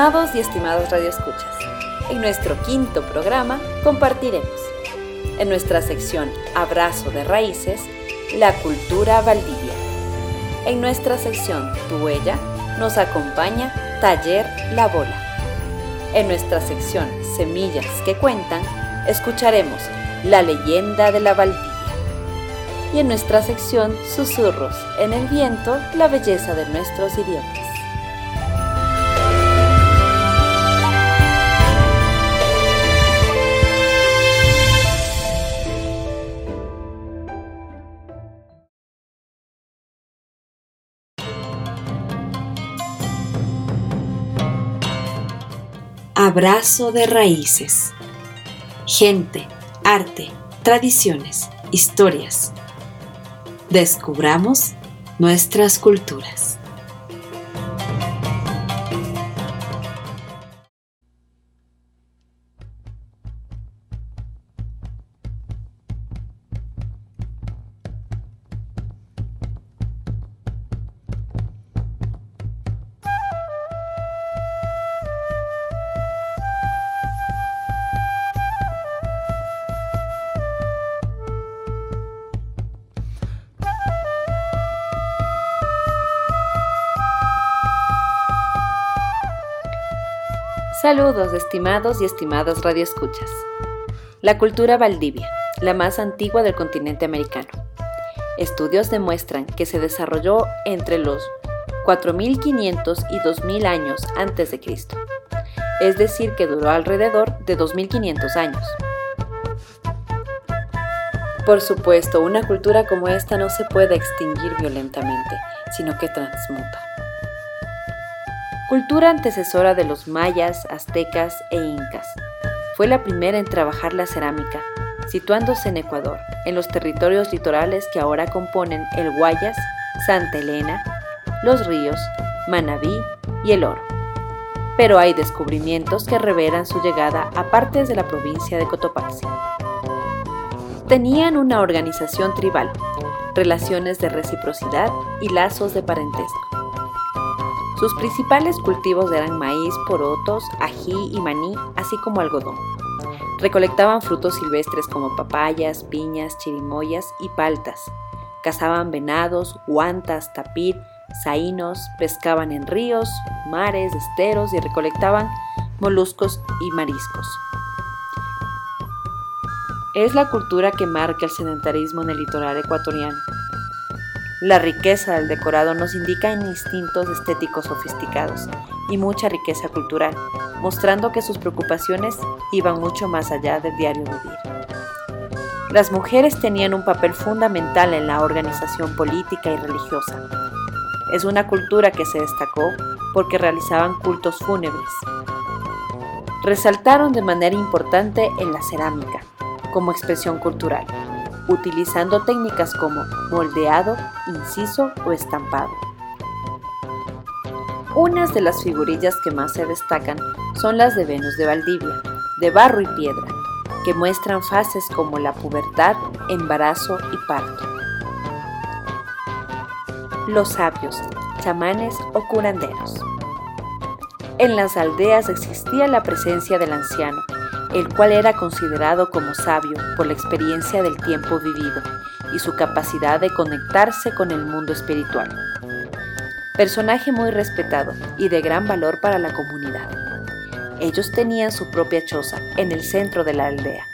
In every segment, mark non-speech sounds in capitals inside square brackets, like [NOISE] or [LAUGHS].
Estimados y estimados radioescuchas, en nuestro quinto programa compartiremos, en nuestra sección Abrazo de Raíces, la cultura Valdivia. En nuestra sección Tu Huella nos acompaña Taller La Bola. En nuestra sección Semillas que Cuentan, escucharemos la leyenda de la Valdivia. Y en nuestra sección Susurros en el viento, la belleza de nuestros idiomas. Abrazo de raíces. Gente, arte, tradiciones, historias. Descubramos nuestras culturas. Saludos, estimados y estimadas radioescuchas. La cultura Valdivia, la más antigua del continente americano. Estudios demuestran que se desarrolló entre los 4500 y 2000 años antes de Cristo, es decir, que duró alrededor de 2500 años. Por supuesto, una cultura como esta no se puede extinguir violentamente, sino que transmuta cultura antecesora de los mayas, aztecas e incas. Fue la primera en trabajar la cerámica, situándose en Ecuador, en los territorios litorales que ahora componen el Guayas, Santa Elena, Los Ríos, Manabí y El Oro. Pero hay descubrimientos que revelan su llegada a partes de la provincia de Cotopaxi. Tenían una organización tribal, relaciones de reciprocidad y lazos de parentesco. Sus principales cultivos eran maíz, porotos, ají y maní, así como algodón. Recolectaban frutos silvestres como papayas, piñas, chirimoyas y paltas. Cazaban venados, guantas, tapir, saínos, pescaban en ríos, mares, esteros y recolectaban moluscos y mariscos. Es la cultura que marca el sedentarismo en el litoral ecuatoriano. La riqueza del decorado nos indica en instintos estéticos sofisticados y mucha riqueza cultural, mostrando que sus preocupaciones iban mucho más allá del diario vivir. Las mujeres tenían un papel fundamental en la organización política y religiosa. Es una cultura que se destacó porque realizaban cultos fúnebres. Resaltaron de manera importante en la cerámica, como expresión cultural utilizando técnicas como moldeado, inciso o estampado. Unas de las figurillas que más se destacan son las de Venus de Valdivia, de barro y piedra, que muestran fases como la pubertad, embarazo y parto. Los sabios, chamanes o curanderos. En las aldeas existía la presencia del anciano, el cual era considerado como sabio por la experiencia del tiempo vivido y su capacidad de conectarse con el mundo espiritual. Personaje muy respetado y de gran valor para la comunidad. Ellos tenían su propia choza en el centro de la aldea.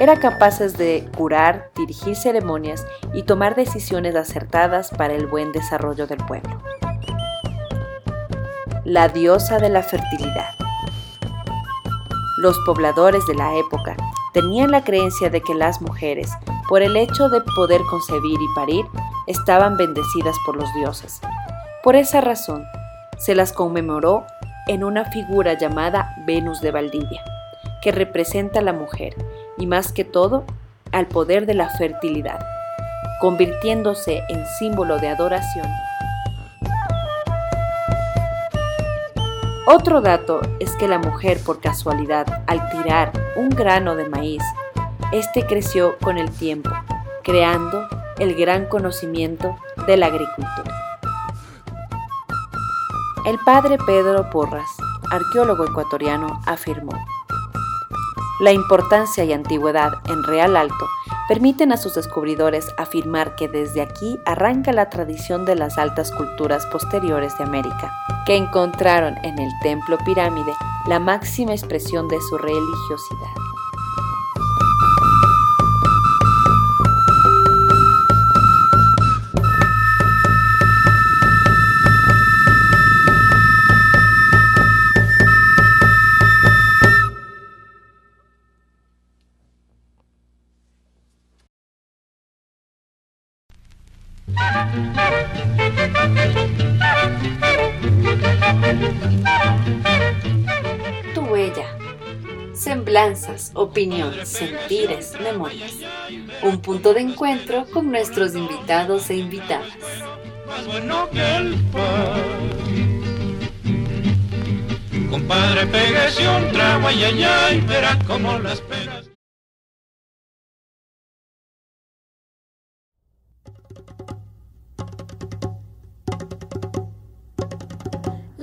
Eran capaces de curar, dirigir ceremonias y tomar decisiones acertadas para el buen desarrollo del pueblo. La diosa de la fertilidad. Los pobladores de la época tenían la creencia de que las mujeres por el hecho de poder concebir y parir, estaban bendecidas por los dioses. Por esa razón, se las conmemoró en una figura llamada Venus de Valdivia, que representa a la mujer y más que todo al poder de la fertilidad, convirtiéndose en símbolo de adoración. Otro dato es que la mujer por casualidad al tirar un grano de maíz, este creció con el tiempo, creando el gran conocimiento de la agricultura. El padre Pedro Porras, arqueólogo ecuatoriano, afirmó, La importancia y antigüedad en Real Alto permiten a sus descubridores afirmar que desde aquí arranca la tradición de las altas culturas posteriores de América, que encontraron en el templo pirámide la máxima expresión de su religiosidad. Tu huella. Semblanzas, opiniones, sentires, memorias. Un punto de encuentro con nuestros invitados e invitadas. Compadre, pégase un trago, ay, ay, ay, verá cómo las pegas.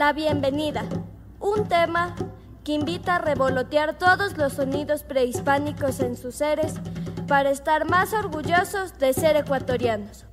La bienvenida, un tema que invita a revolotear todos los sonidos prehispánicos en sus seres para estar más orgullosos de ser ecuatorianos.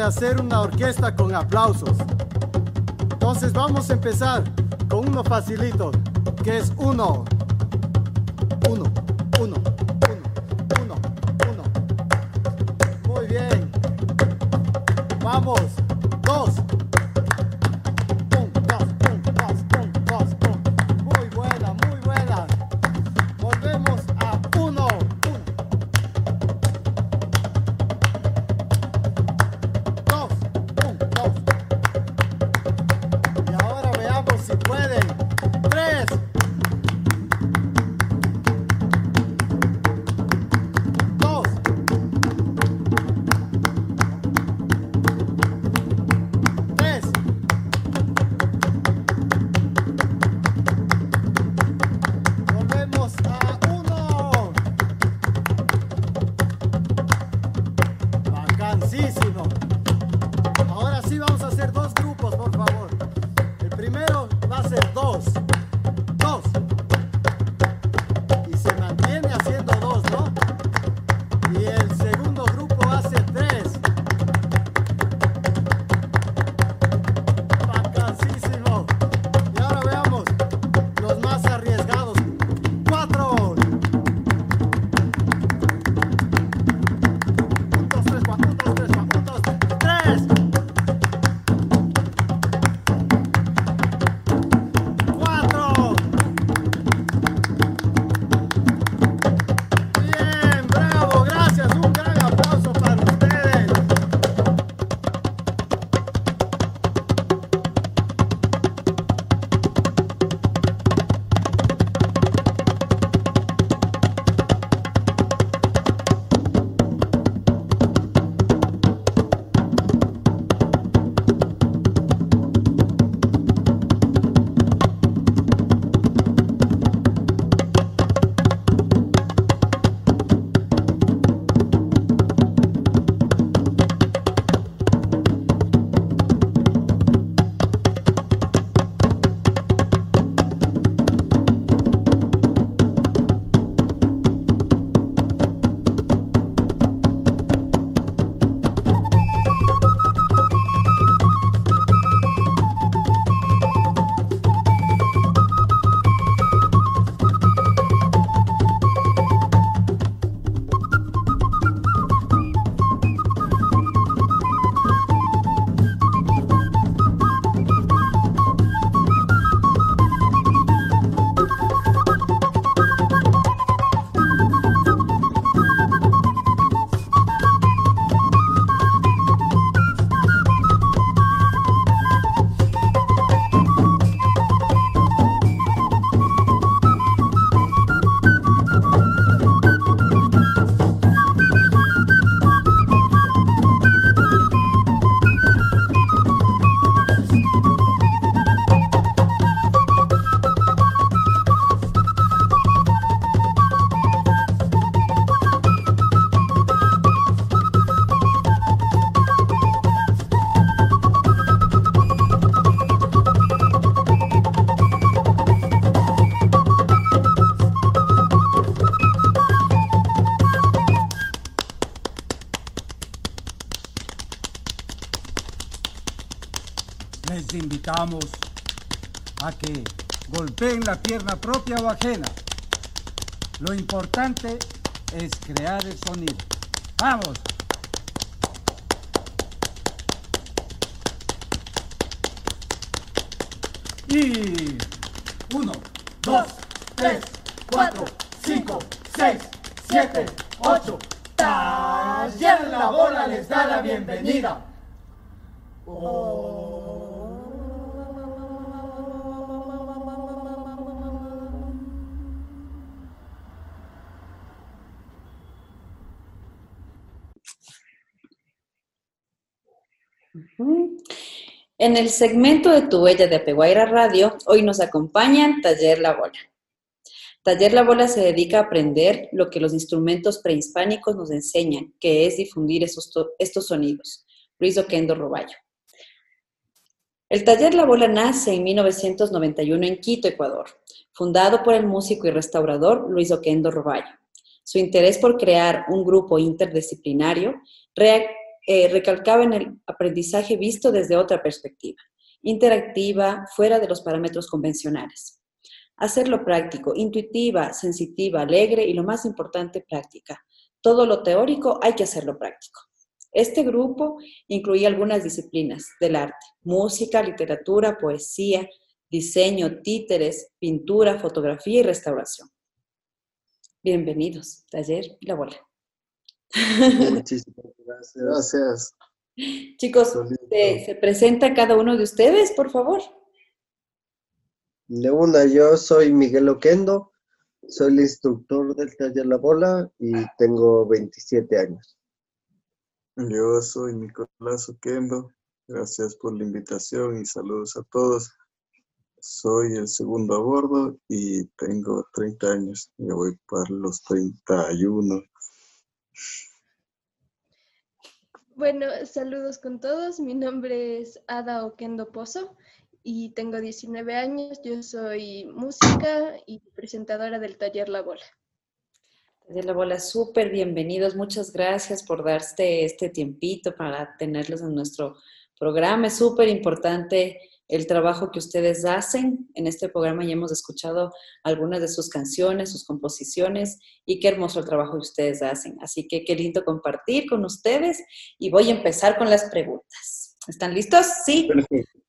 De hacer una orquesta con aplausos. Entonces vamos a empezar con uno facilito, que es uno, la pierna propia o ajena. Lo importante es crear el sonido. ¡Vamos! Y uno, dos, tres, cuatro, cinco, seis, siete, ocho. Taller La Bola les da la bienvenida. En el segmento de Tu Huella de Apeguaira Radio, hoy nos acompañan Taller La Bola. Taller La Bola se dedica a aprender lo que los instrumentos prehispánicos nos enseñan, que es difundir estos sonidos. Luis Oquendo Roballo. El taller La Bola nace en 1991 en Quito, Ecuador, fundado por el músico y restaurador Luis Oquendo Roballo. Su interés por crear un grupo interdisciplinario eh, recalcaba en el aprendizaje visto desde otra perspectiva, interactiva, fuera de los parámetros convencionales. Hacerlo práctico, intuitiva, sensitiva, alegre y lo más importante, práctica. Todo lo teórico hay que hacerlo práctico. Este grupo incluía algunas disciplinas del arte, música, literatura, poesía, diseño, títeres, pintura, fotografía y restauración. Bienvenidos, taller la bola. Muchísimas gracias. Chicos, ¿se, presenta cada uno de ustedes, por favor? De una, yo soy Miguel Oquendo, soy el instructor del taller La Bola y tengo 27 años. Yo soy Nicolás Oquendo. Gracias por la invitación y saludos a todos. Soy el segundo a bordo y tengo 30 años. Ya voy para los 31. Bueno, saludos con todos. Mi nombre es Ada Oquendo Pozo y tengo 19 años. Yo soy música y presentadora del taller La Bola de la bola, súper bienvenidos. Muchas gracias por darte este tiempito para tenerlos en nuestro programa. Es súper importante el trabajo que ustedes hacen en este programa y hemos escuchado algunas de sus canciones, sus composiciones y qué hermoso el trabajo que ustedes hacen. Así que qué lindo compartir con ustedes y voy a empezar con las preguntas. ¿Están listos? Sí.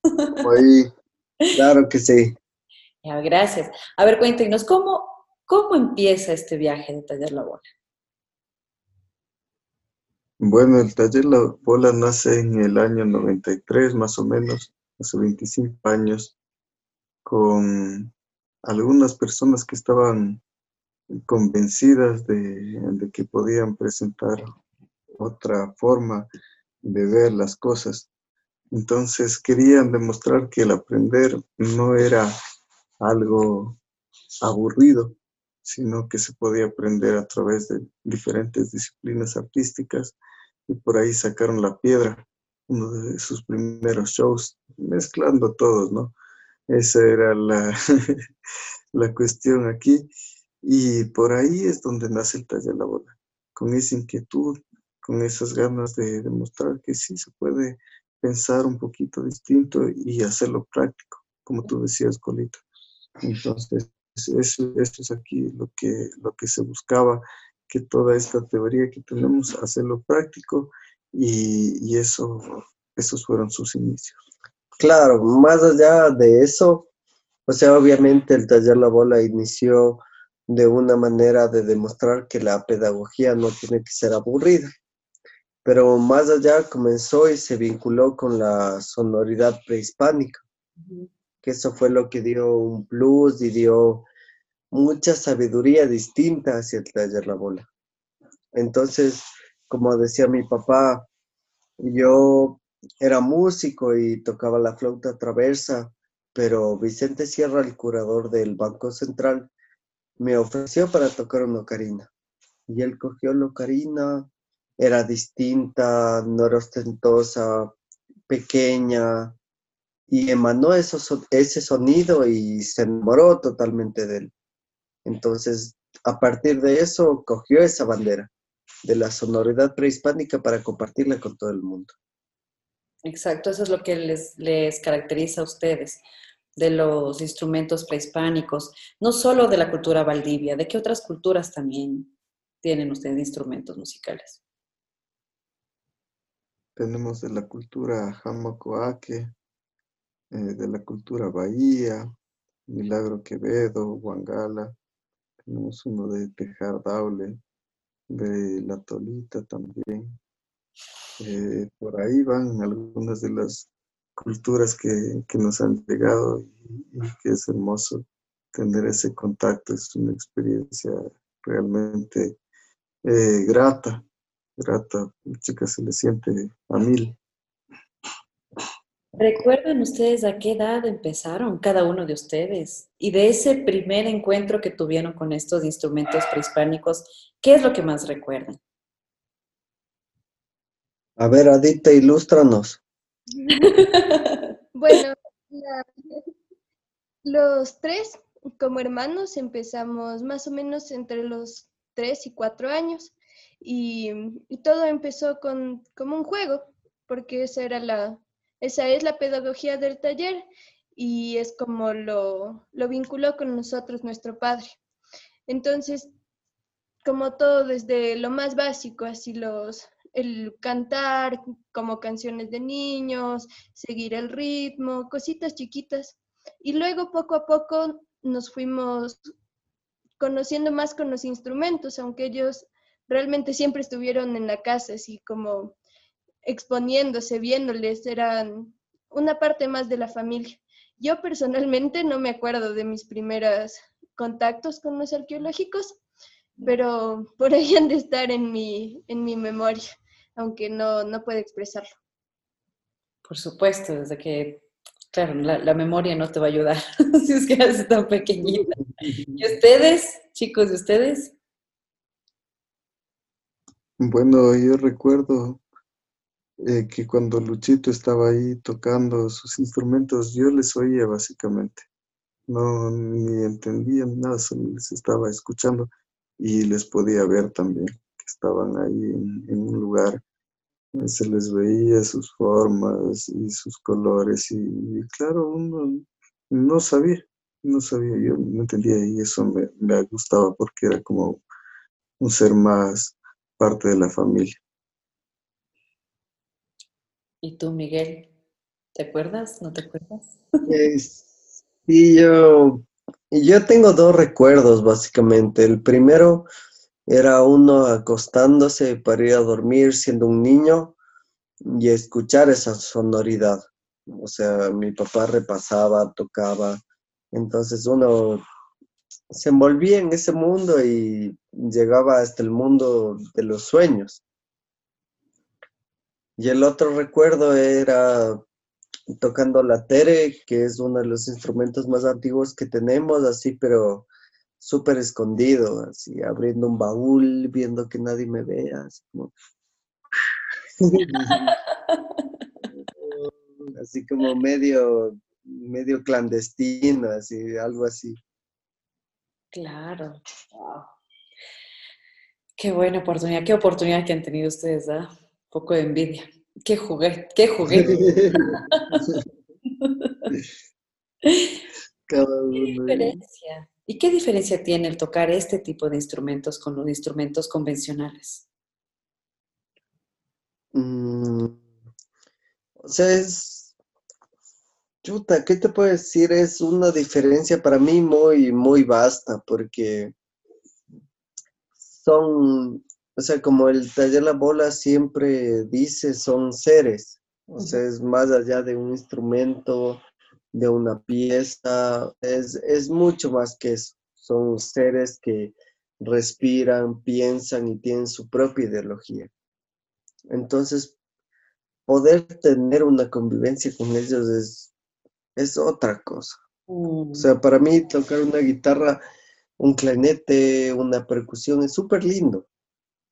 [LAUGHS] claro que sí. Ya, gracias. A ver, cuéntenos, ¿cómo, ¿Cómo empieza este viaje de Taller La Bola? Bueno, el Taller La Bola nace en el año 93, más o menos, hace 25 años, con algunas personas que estaban convencidas de, que podían presentar otra forma de ver las cosas. Entonces querían demostrar que el aprender no era algo aburrido, sino que se podía aprender a través de diferentes disciplinas artísticas y por ahí sacaron La Piedra, uno de sus primeros shows, mezclando todos, ¿no? Esa era la, [LAUGHS] la cuestión aquí y por ahí es donde nace el taller La Bola, con esa inquietud, con esas ganas de demostrar que sí se puede pensar un poquito distinto y hacerlo práctico, como tú decías, Colita. Entonces, eso, es aquí lo que, lo que se buscaba, que toda esta teoría que tenemos, hacerlo práctico y, eso, esos fueron sus inicios. Claro, más allá de eso, o sea, obviamente el taller La Bola inició de una manera de demostrar que la pedagogía no tiene que ser aburrida. Pero más allá comenzó y se vinculó con la sonoridad prehispánica que eso fue lo que dio un plus y dio mucha sabiduría distinta hacia el taller La Bola. Entonces, como decía mi papá, yo era músico y tocaba la flauta traversa, pero Vicente Sierra, el curador del Banco Central, me ofreció para tocar una ocarina. Y él cogió la ocarina, era distinta, no era ostentosa, pequeña, y emanó ese sonido y se enamoró totalmente de él. Entonces, a partir de eso, cogió esa bandera de la sonoridad prehispánica para compartirla con todo el mundo. Exacto, eso es lo que les, les caracteriza a ustedes de los instrumentos prehispánicos, no solo de la cultura valdivia, ¿de qué otras culturas también tienen ustedes instrumentos musicales? Tenemos de la cultura Jamacoaque, eh, de la cultura Bahía, Milagro Quevedo, Huangala, tenemos uno de Tejar Daule, de La Tolita también. Eh, por ahí van algunas de las culturas que, nos han llegado y, que es hermoso tener ese contacto, es una experiencia realmente eh, grata, grata, chica se le siente a mil. ¿Recuerdan ustedes a qué edad empezaron cada uno de ustedes? Y de ese primer encuentro que tuvieron con estos instrumentos prehispánicos, ¿qué es lo que más recuerdan? A ver, Adita, ilústranos. [LAUGHS] bueno, los tres como hermanos empezamos más o menos entre los tres y cuatro años y, todo empezó con como un juego, porque esa era la, esa es la pedagogía del taller y es como lo, lo vinculó con nosotros nuestro padre. Entonces, como todo desde lo más básico, así los, el cantar como canciones de niños, seguir el ritmo, cositas chiquitas. Y luego poco a poco nos fuimos conociendo más con los instrumentos, aunque ellos realmente siempre estuvieron en la casa, así como exponiéndose, viéndoles, eran una parte más de la familia. Yo personalmente no me acuerdo de mis primeros contactos con los arqueológicos, pero por ahí [LAUGHS] han de estar en mi, en mi memoria aunque no, no puede expresarlo. Por supuesto, desde que, claro, la, memoria no te va a ayudar [LAUGHS] si es que eres tan pequeñita. ¿Y ustedes, chicos, de ustedes? Bueno, yo recuerdo eh, que cuando Luchito estaba ahí tocando sus instrumentos, yo les oía básicamente. No ni entendía nada, solo les estaba escuchando y les podía ver también que estaban ahí en un lugar se les veía sus formas y sus colores y, claro, uno no sabía, no sabía, yo no entendía y eso me, me gustaba porque era como un ser más parte de la familia. ¿Y tú, Miguel? ¿Te acuerdas? ¿No te acuerdas? sí, yo, yo tengo dos recuerdos básicamente. El primero era uno acostándose para ir a dormir siendo un niño y escuchar esa sonoridad. O sea, mi papá repasaba, tocaba, entonces uno se envolvía en ese mundo y llegaba hasta el mundo de los sueños. Y el otro recuerdo era tocando la tere, que es uno de los instrumentos más antiguos que tenemos, así, pero súper escondido, así abriendo un baúl, viendo que nadie me vea, así como... [LAUGHS] así como medio, medio clandestino, así, algo así. Claro. Qué buena oportunidad, qué oportunidad que han tenido ustedes, ¿ah? Poco de envidia. Qué juguete, qué juguete. [LAUGHS] ¿Qué diferencia? ¿Y qué diferencia tiene el tocar este tipo de instrumentos con los instrumentos convencionales? Mm, o sea, es... Chuta, ¿qué te puedo decir? Es una diferencia para mí muy, muy vasta, porque son, o sea, como el taller La Bola siempre dice, son seres. O sea, es más allá de un instrumento, de una pieza, es, mucho más que eso. Son seres que respiran, piensan y tienen su propia ideología. Entonces, poder tener una convivencia con ellos es, es otra cosa. O mm. sea, para mí tocar una guitarra, un clarinete, una percusión es súper lindo.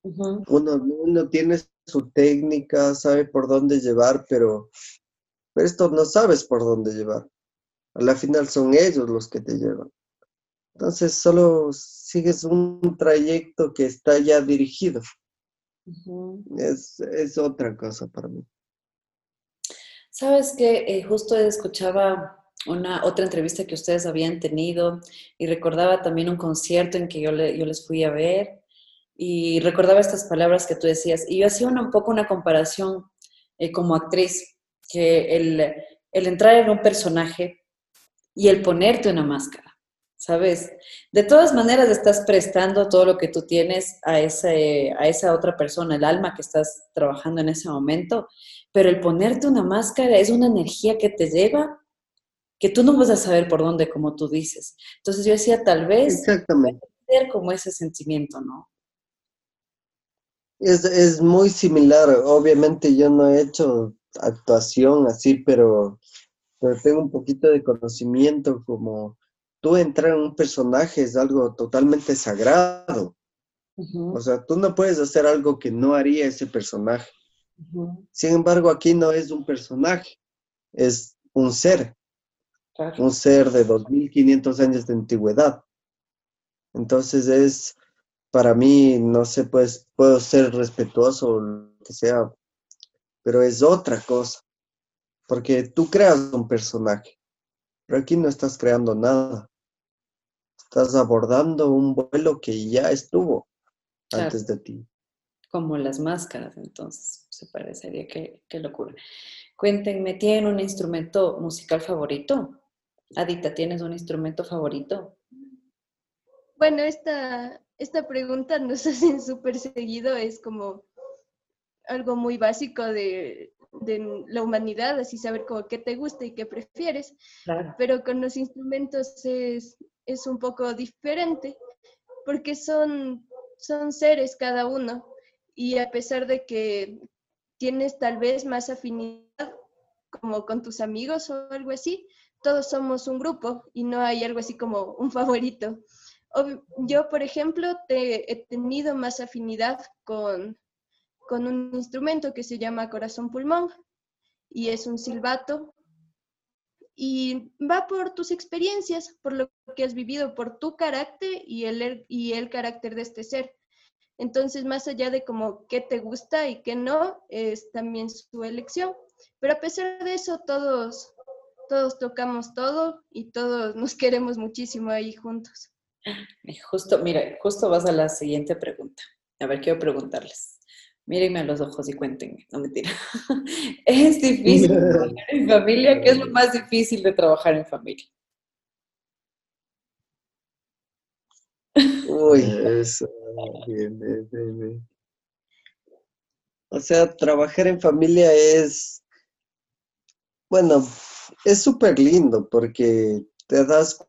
Uno, uno tiene su técnica, sabe por dónde llevar, pero pero esto no sabes por dónde llevar. A la final son ellos los que te llevan. Entonces solo sigues un trayecto que está ya dirigido. es, otra cosa para mí. Sabes que eh, justo escuchaba una otra entrevista que ustedes habían tenido y recordaba también un concierto en que yo, yo les fui a ver y recordaba estas palabras que tú decías y yo hacía un poco una comparación eh, como actriz, que el, el entrar en un personaje y el ponerte una máscara, ¿sabes? De todas maneras estás prestando todo lo que tú tienes a, ese, a esa otra persona, el alma que estás trabajando en ese momento, pero el ponerte una máscara es una energía que te lleva que tú no vas a saber por dónde, como tú dices. Entonces yo decía, tal vez Exactamente. como ese sentimiento, ¿no? Es, es muy similar. Obviamente yo no he hecho actuación así, pero, pero tengo un poquito de conocimiento como tú entrar en un personaje es algo totalmente sagrado. O sea, tú no puedes hacer algo que no haría ese personaje. Sin embargo, aquí no es un personaje, es un ser, claro. un ser de 2500 años de antigüedad. Entonces es, para mí, no sé, pues puedo ser respetuoso o lo que sea, pero es otra cosa, porque tú creas un personaje, pero aquí no estás creando nada. Estás abordando un vuelo que ya estuvo Claro. antes de ti. Como las máscaras, entonces, se parecería, qué locura. Cuéntenme, ¿tienen un instrumento musical favorito? Adita, ¿tienes un instrumento favorito? Bueno, esta, esta pregunta nos hacen súper seguido, es como algo muy básico de, de la humanidad, así saber como qué te gusta y qué prefieres, Claro. pero con los instrumentos es, es un poco diferente, porque son, son seres cada uno, y a pesar de que tienes tal vez más afinidad como con tus amigos o algo así, todos somos un grupo y no hay algo así como un favorito. Yo, por ejemplo, te- he tenido más afinidad con, con un instrumento que se llama corazón pulmón y es un silbato y va por tus experiencias, por lo que has vivido, por tu carácter y el, y el carácter de este ser. Entonces, más allá de como qué te gusta y qué no, es también su elección. Pero a pesar de eso, todos, todos tocamos todo y todos nos [LAUGHS] queremos muchísimo ahí juntos. Justo, mira, justo vas a la siguiente pregunta. A ver, quiero preguntarles. Mírenme a los ojos y cuéntenme. No mentira. [LAUGHS] Es difícil trabajar en familia. ¿Qué es lo más difícil de trabajar en familia? Uy, Eso, bien, bien, bien, bien. o sea, trabajar en familia es, bueno, es súper lindo porque te das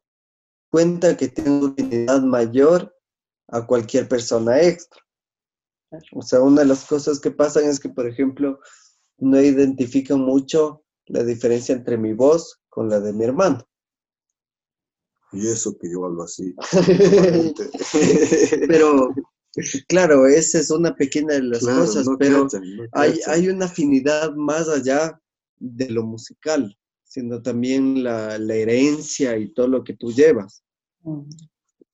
cuenta que tienes una utilidad mayor a cualquier persona extra. O sea, una de las cosas que pasan es que, por ejemplo, no identifican mucho la diferencia entre mi voz con la de mi hermano. Y eso que yo hablo así. [LAUGHS] [LAUGHS] Pero, claro, esa es una pequeña de las Claro, cosas, no pero cachan, no hay, hay una afinidad más allá de lo musical, sino también la, la herencia y todo lo que tú llevas.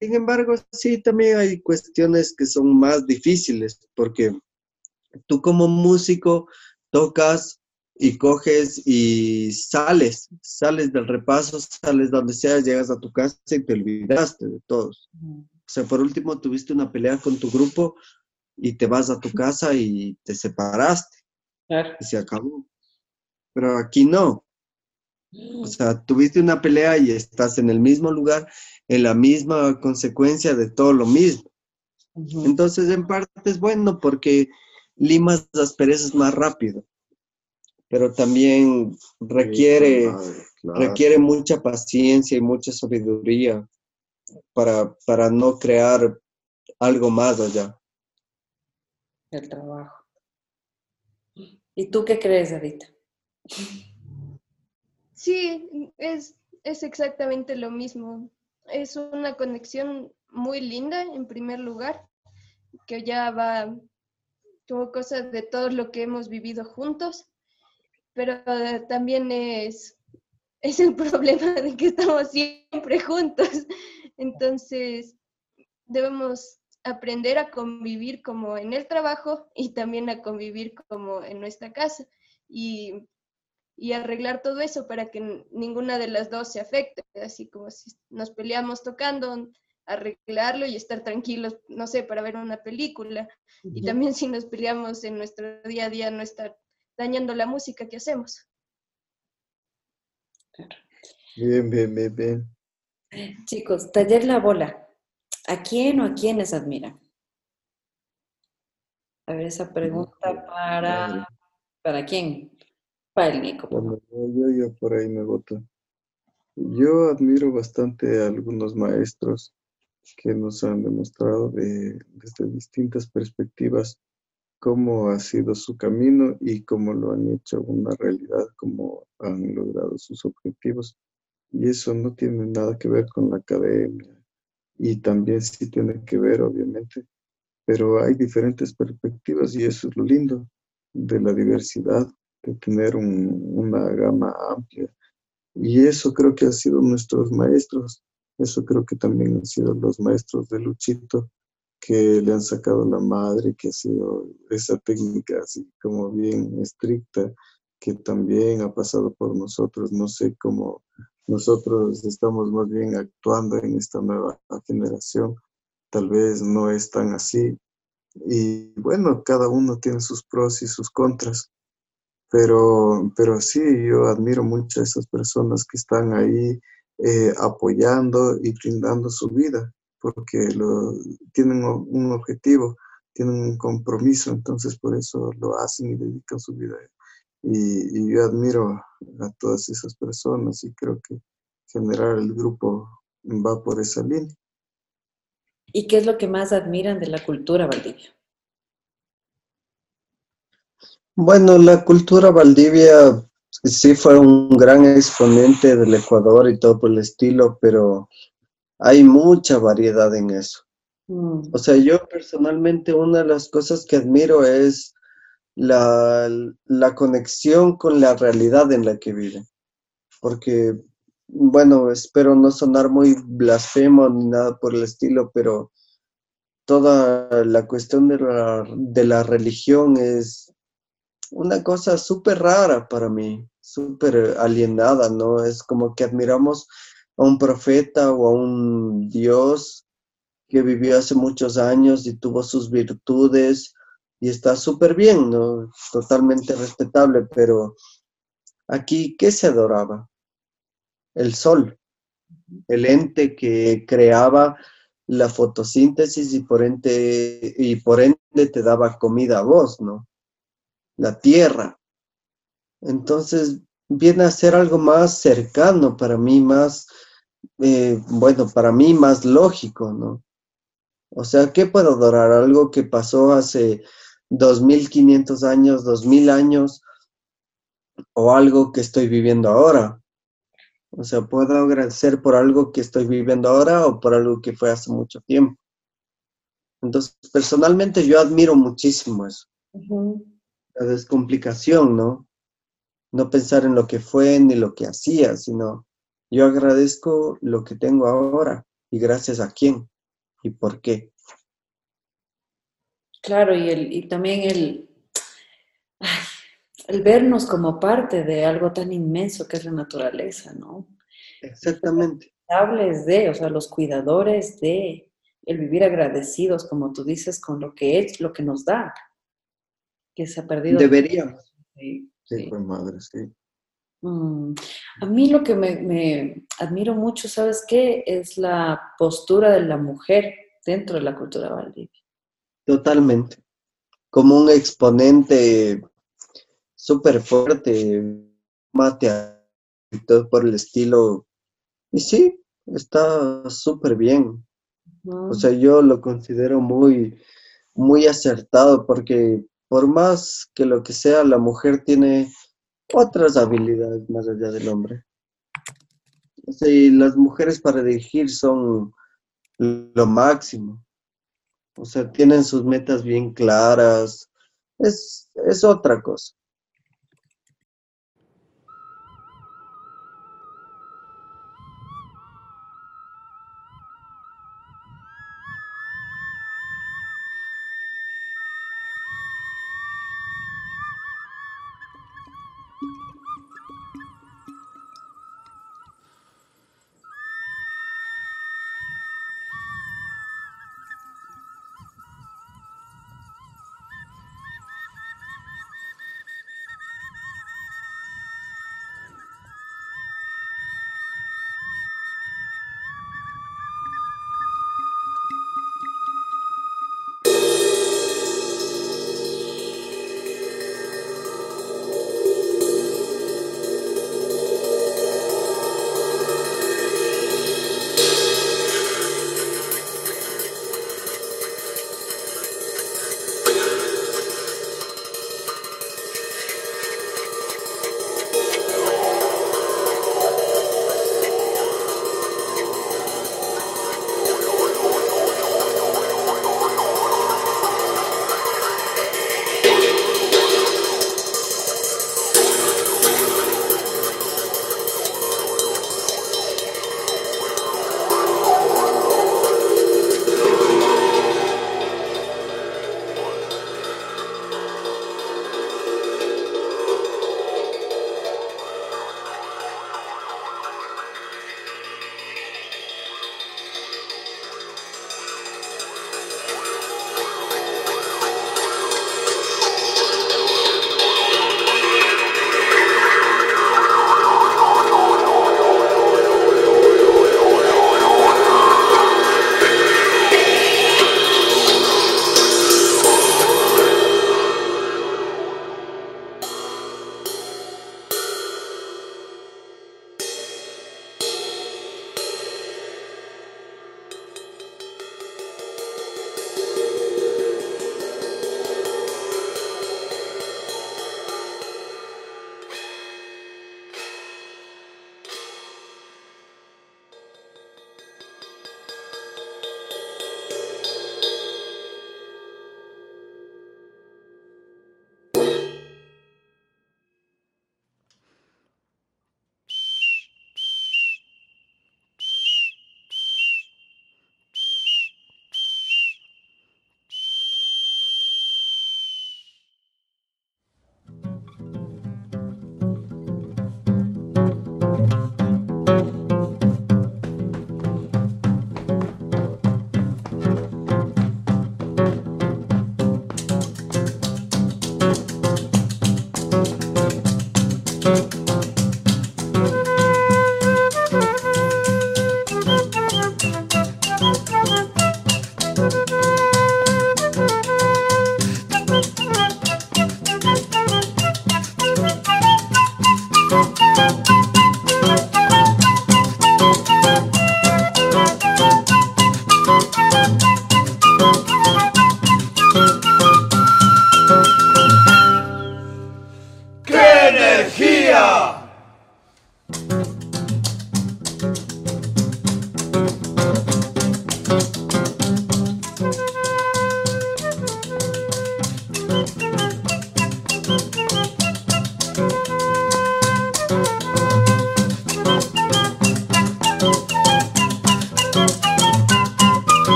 Sin embargo, sí, también hay cuestiones que son más difíciles, porque tú como músico tocas y coges y sales, sales del repaso, sales donde sea, llegas a tu casa y te olvidaste de todos. O sea, por último, tuviste una pelea con tu grupo y te vas a tu casa y te separaste y se acabó. Pero aquí no. O sea, tuviste una pelea y estás en el mismo lugar, en la misma consecuencia de todo lo mismo. Entonces, en parte es bueno porque limas las perezas más rápido, pero también requiere, claro. requiere mucha paciencia y mucha sabiduría para, para no crear algo más allá. El trabajo. ¿Y tú qué crees, Adita? Sí, es, es exactamente lo mismo. Es una conexión muy linda, en primer lugar, que ya va como cosa de todo lo que hemos vivido juntos, pero también es, es el [LAUGHS] problema de que estamos siempre juntos. Entonces, debemos aprender a convivir como en el trabajo y también a convivir como en nuestra casa. Y y arreglar todo eso para que ninguna de las dos se afecte, así como si nos peleamos tocando, arreglarlo y estar tranquilos, no sé, para ver una película. Y también si nos peleamos en nuestro día a día, no estar dañando la música que hacemos. Bien, bien, bien, bien. Chicos, taller La Bola. ¿A quién o a quiénes admiran? A ver, esa pregunta para... ¿Para quién? El Nico. yo, yo por ahí me voto. Yo admiro bastante a algunos maestros que nos han demostrado desde distintas perspectivas cómo ha sido su camino y cómo lo han hecho una realidad, cómo han logrado sus objetivos. Y eso no tiene nada que ver con la academia y también sí tiene que ver, obviamente, pero hay diferentes perspectivas y eso es lo lindo de la diversidad, tener una gama amplia. Y eso creo que han sido nuestros maestros eso creo que también han sido los maestros de Luchito que le han sacado la madre, que ha sido esa técnica así como bien estricta, que también ha pasado por nosotros. No sé cómo nosotros estamos más bien actuando en esta nueva generación. Tal vez no es tan así. Y bueno, cada uno tiene sus pros y sus contras. Pero, pero sí, yo admiro mucho a esas personas que están ahí eh, apoyando y brindando su vida, porque tienen un objetivo, tienen un compromiso, entonces por eso lo hacen y dedican su vida. Y, yo admiro a todas esas personas y creo que generar el grupo va por esa línea. ¿Y qué es lo que más admiran de la cultura Valdivia? Bueno, la cultura Valdivia sí fue un gran exponente del Ecuador y todo por el estilo, pero hay mucha variedad en eso. Mm. O sea, yo personalmente una de las cosas que admiro es la, la conexión con la realidad en la que viven. Porque, bueno, espero no sonar muy blasfemo ni nada por el estilo, pero toda la cuestión de la, de la religión es una cosa súper rara para mí, súper alienada, ¿no? Es como que admiramos a un profeta o a un Dios que vivió hace muchos años y tuvo sus virtudes y está súper bien, ¿no? Totalmente respetable, pero aquí, ¿qué se adoraba? El sol, el ente que creaba la fotosíntesis y por ende, y por ende te daba comida a vos, ¿no? La tierra. Entonces viene a ser algo más cercano para mí, más, eh, bueno, para mí más lógico, ¿no? O sea, ¿qué puedo adorar? Algo que pasó hace 2500 años, 2000 años, o algo que estoy viviendo ahora. O sea, puedo agradecer por algo que estoy viviendo ahora o por algo que fue hace mucho tiempo. Entonces, personalmente yo admiro muchísimo eso la descomplicación, ¿no? No pensar en lo que fue ni lo que hacía, sino yo agradezco lo que tengo ahora y gracias a quién y por qué. Claro, y, el, y también el, el vernos como parte de algo tan inmenso que es la naturaleza, ¿no? Exactamente. Los de, o sea, los cuidadores de, el vivir agradecidos, como tú dices, con lo que es, lo que nos da que se ha perdido. Deberíamos. Sí, sí. Madre, sí. Mm, a mí lo que me, admiro mucho, ¿sabes qué? Es la postura de la mujer dentro de la cultura Valdivia. Totalmente. Como un exponente súper fuerte, mate y todo por el estilo. Y sí, está súper bien. O sea, yo lo considero muy, muy acertado porque por más que lo que sea, la mujer tiene otras habilidades más allá del hombre. Y las mujeres para dirigir son lo máximo. O sea, tienen sus metas bien claras. Es, es otra cosa.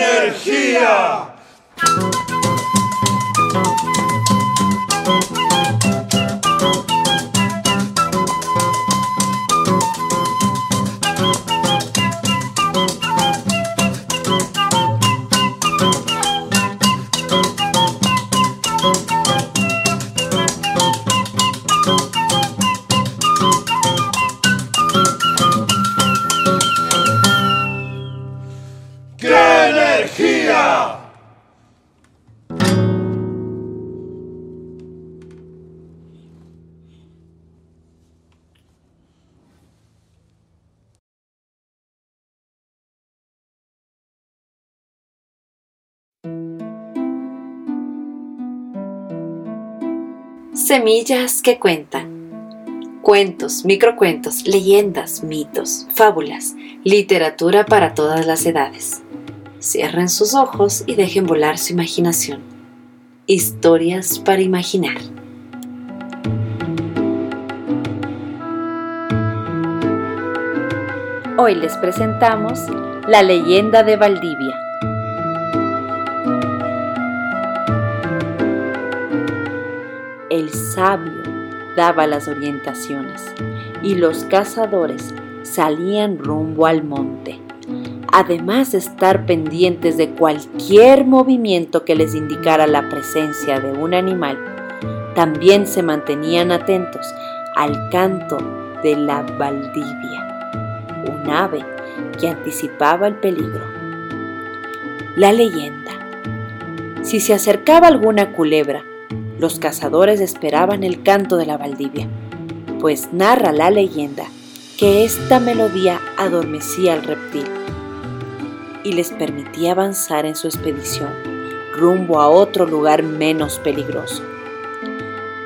energía. Semillas que cuentan. Cuentos, microcuentos, leyendas, mitos, fábulas, literatura para todas las edades. Cierren sus ojos y dejen volar su imaginación. Historias para imaginar. Hoy les presentamos La leyenda de Valdivia sabio daba las orientaciones y los cazadores salían rumbo al monte. Además de estar pendientes de cualquier movimiento que les indicara la presencia de un animal, también se mantenían atentos al canto de la Valdivia, un ave que anticipaba el peligro. La leyenda. Si se acercaba alguna culebra, los cazadores esperaban el canto de la Valdivia, pues narra la leyenda que esta melodía adormecía al reptil y les permitía avanzar en su expedición rumbo a otro lugar menos peligroso.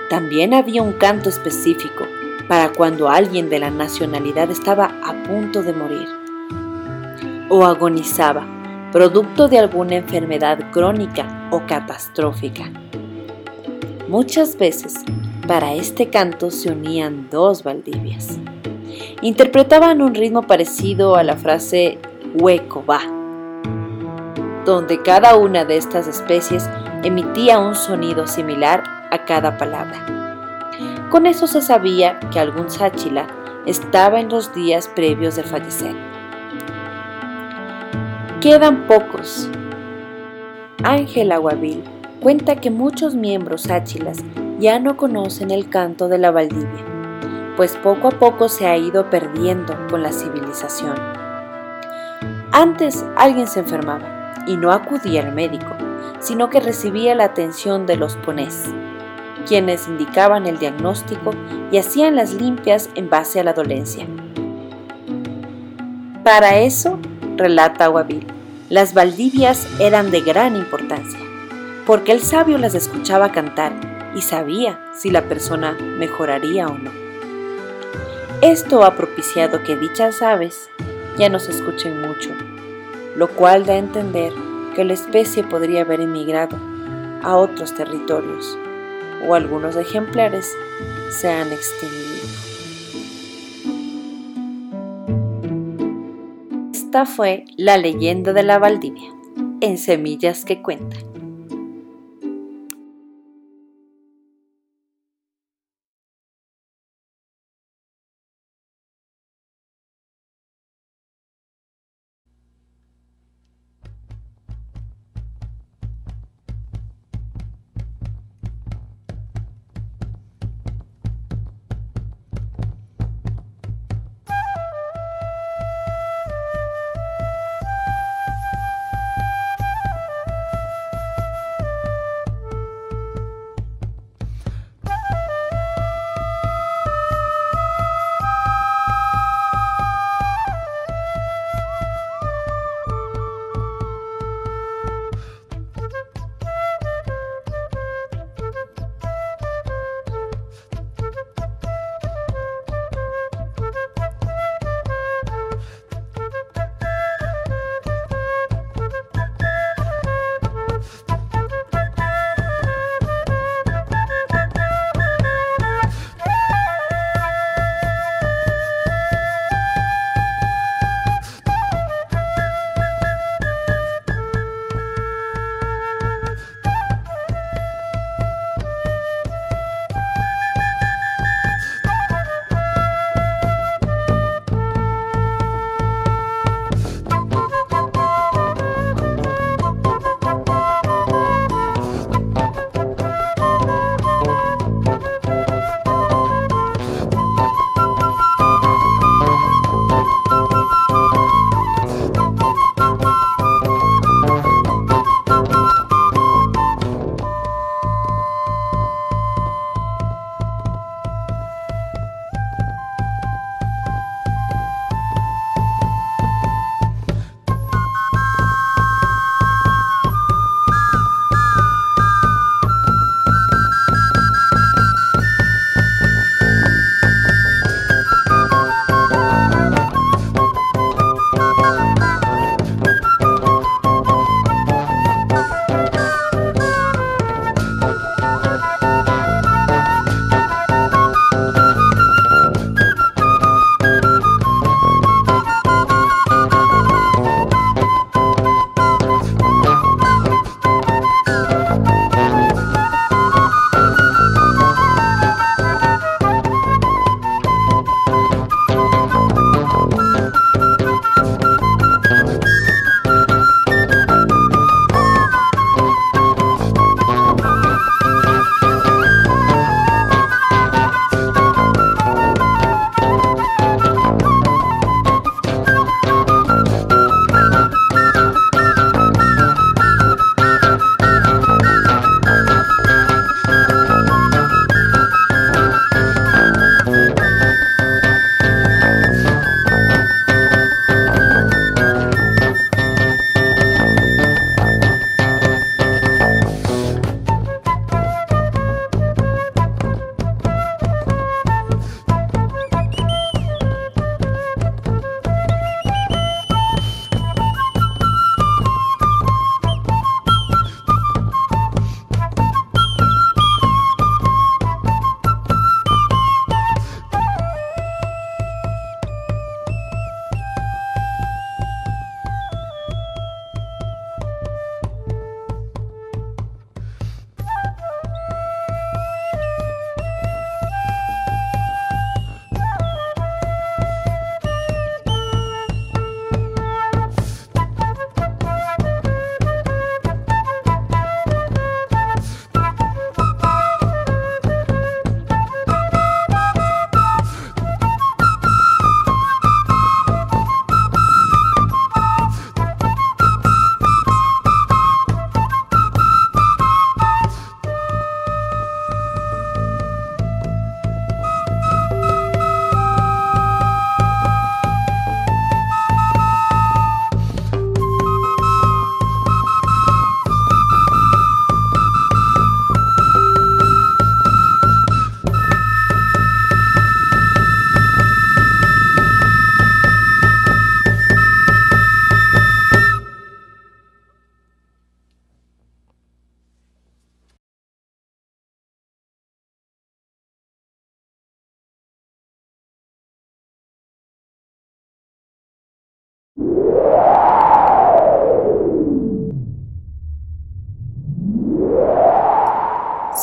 También había un canto específico para cuando alguien de la nacionalidad estaba a punto de morir o agonizaba, producto de alguna enfermedad crónica o catastrófica. Muchas veces para este canto se unían dos Valdivias. Interpretaban un ritmo parecido a la frase hueco va, donde cada una de estas especies emitía un sonido similar a cada palabra. Con eso se sabía que algún sáchila estaba en los días previos de fallecer. Quedan pocos. Ángel Aguavil cuenta que muchos miembros áchilas ya no conocen el canto de la Valdivia, pues poco a poco se ha ido perdiendo con la civilización. Antes alguien se enfermaba y no acudía al médico, sino que recibía la atención de los ponés, quienes indicaban el diagnóstico y hacían las limpias en base a la dolencia. Para eso, relata Aguavil, las Valdivias eran de gran importancia porque el sabio las escuchaba cantar y sabía si la persona mejoraría o no. Esto ha propiciado que dichas aves ya no se escuchen mucho, lo cual da a entender que la especie podría haber emigrado a otros territorios o algunos ejemplares se han extinguido. Esta fue la leyenda de la Valdivia, en Semillas que Cuentan.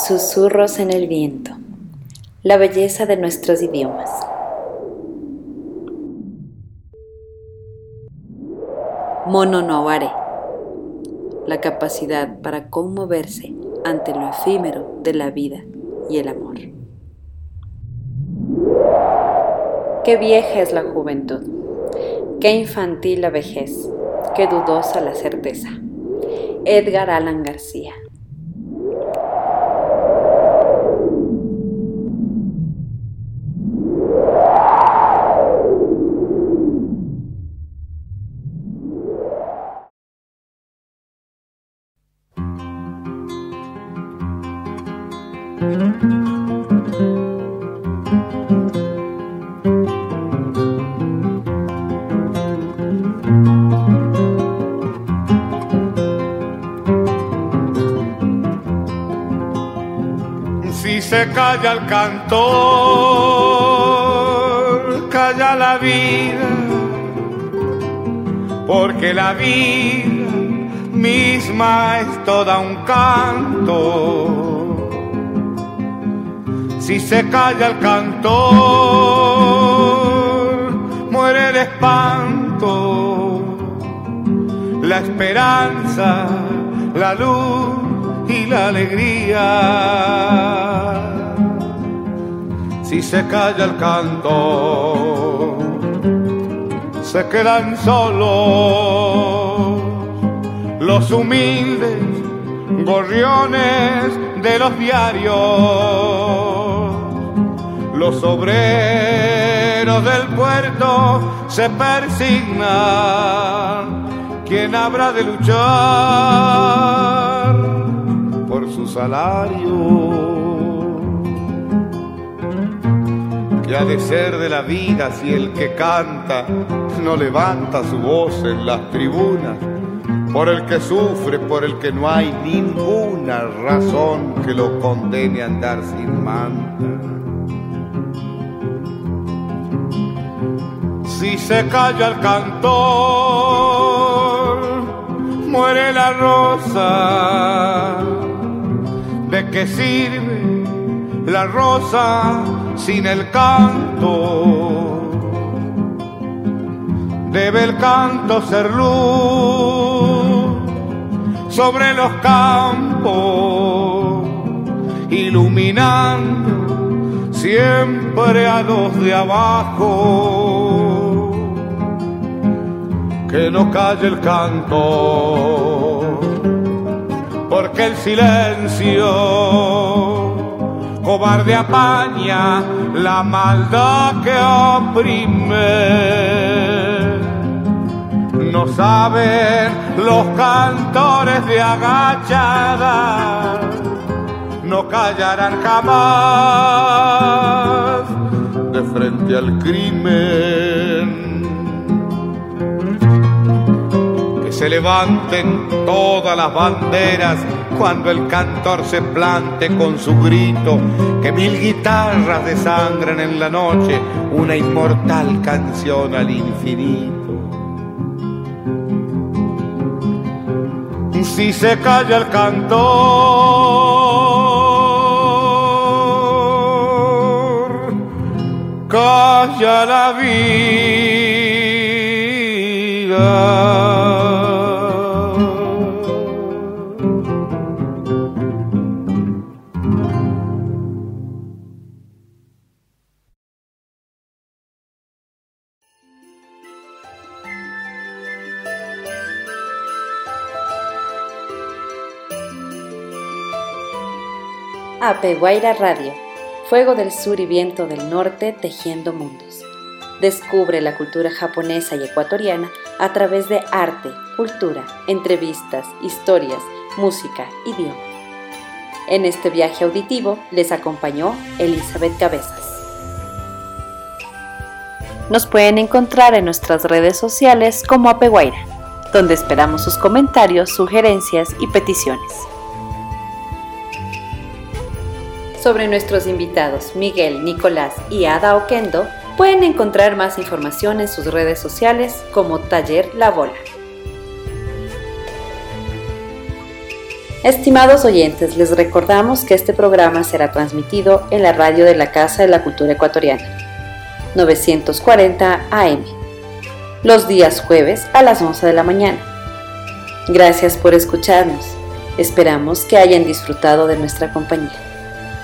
Susurros en el viento. La belleza de nuestros idiomas. Mononoare. La capacidad para conmoverse ante lo efímero de la vida y el amor. Qué vieja es la juventud, qué infantil la vejez, qué dudosa la certeza. Edgar Allan García. Calla el cantor, calla la vida, porque la vida misma es toda un canto. Si se calla el cantor, muere el espanto, la esperanza, la luz y la alegría. Si se calla el canto, se quedan solos los humildes gorriones de los diarios, los obreros del puerto se persignan, ¿quién habrá de luchar por su salario? ¿Qué ha de ser de la vida si el que canta no levanta su voz en las tribunas? Por el que sufre, por el que no hay ninguna razón que lo condene a andar sin manta. Si se calla el cantor, muere la rosa. ¿De qué sirve la rosa sin el canto. Debe el canto ser luz sobre los campos, iluminando siempre a los de abajo. Que no calle el canto, porque el silencio cobarde apaña la maldad que oprime. No saben los cantores de agachada, no callarán jamás de frente al crimen. Se levanten todas las banderas cuando el cantor se plante con su grito, que mil guitarras desangren en la noche una inmortal canción al infinito. Si se calla el cantor, calla la vida. Apeguaira Radio, Fuego del Sur y Viento del Norte tejiendo mundos. Descubre la cultura japonesa y ecuatoriana a través de arte, cultura, entrevistas, historias, música, idioma. En este viaje auditivo les acompañó Elizabeth Cabezas. Nos pueden encontrar en nuestras redes sociales como Apeguaira, donde esperamos sus comentarios, sugerencias y peticiones. Sobre nuestros invitados Miguel, Nicolás y Ada Oquendo, pueden encontrar más información en sus redes sociales como Taller La Bola. Estimados oyentes, les recordamos que este programa será transmitido en la radio de la Casa de la Cultura Ecuatoriana, 940 AM, los días jueves a las 11 de la mañana. Gracias por escucharnos. Esperamos que hayan disfrutado de nuestra compañía.